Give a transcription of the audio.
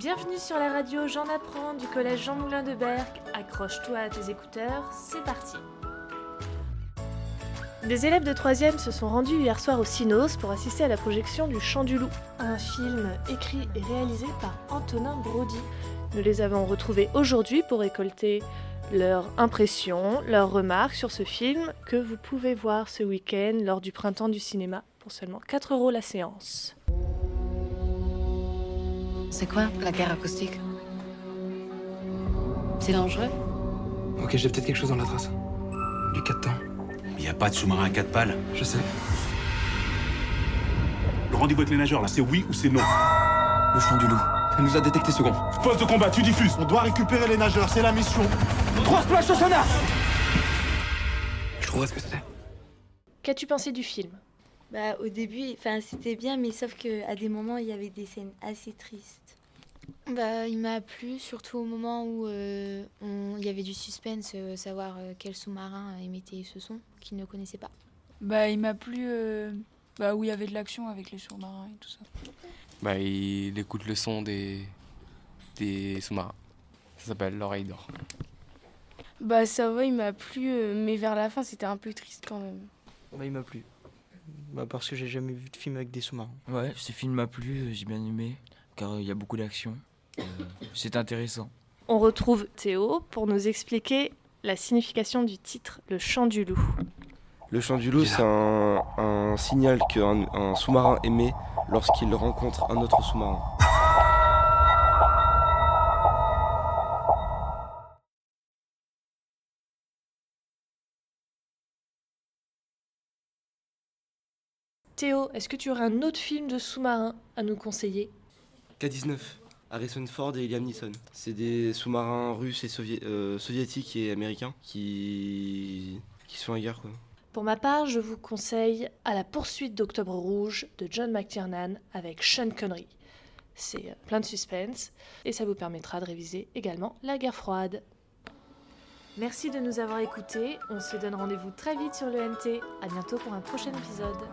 Bienvenue sur la radio J'en apprends du collège Jean Moulin de Berck. Accroche-toi à tes écouteurs, c'est parti. Des élèves de 3 se sont rendus hier soir au Cinos pour assister à la projection du Chant du Loup, un film écrit et réalisé par Antonin Brody. Nous les avons retrouvés aujourd'hui pour récolter leurs impressions, leurs remarques sur ce film que vous pouvez voir ce week-end lors du printemps du cinéma pour seulement 4 euros la séance. C'est quoi la guerre acoustique? C'est dangereux? Ok, j'ai peut-être quelque chose dans la trace. Du 4 temps. Il n'y a pas de sous-marin à quatre pales? Je sais. Le rendez-vous avec les nageurs, là, c'est oui ou c'est non? Le chant du loup. Elle nous a détecté second. Poste de combat, tu diffuses. On doit récupérer les nageurs, c'est la mission. Trois splash au sonar Je trouverai ce que c'était. Qu'as-tu pensé du film? Bah au début, enfin c'était bien, mais sauf que à des moments il y avait des scènes assez tristes. Bah, il m'a plu, surtout au moment où euh, on- il y avait du suspense, euh, savoir euh, quel sous-marin émettait ce son qu'il ne connaissait pas. Bah, il m'a plu euh, bah, où il y avait de l'action avec les sous-marins et tout ça. Bah, il écoute le son des, des sous-marins. Ça s'appelle l'oreille d'or. Bah ça va, il m'a plu, euh, mais vers la fin c'était un peu triste quand même. Bah, il m'a plu. Bah, parce que j'ai jamais vu de film avec des sous-marins. Ouais, ce film m'a plu, euh, j'ai bien aimé, car euh, il y a beaucoup d'action. Euh, c'est intéressant. On retrouve Théo pour nous expliquer la signification du titre Le Chant du Loup. Le chant du loup, c'est un, un signal qu'un un sous-marin émet lorsqu'il rencontre un autre sous-marin. Théo, est-ce que tu aurais un autre film de sous-marin à nous conseiller? K-19, Harrison Ford et Liam Neeson. C'est des sous-marins russes et sovié- euh, soviétiques et américains qui, qui sont en guerre. Quoi. Pour ma part, je vous conseille À la poursuite d'Octobre Rouge de John McTiernan avec Sean Connery. C'est euh, plein de suspense et ça vous permettra de réviser également la guerre froide. Merci de nous avoir écoutés. On se donne rendez-vous très vite sur le NT. À bientôt pour un prochain épisode.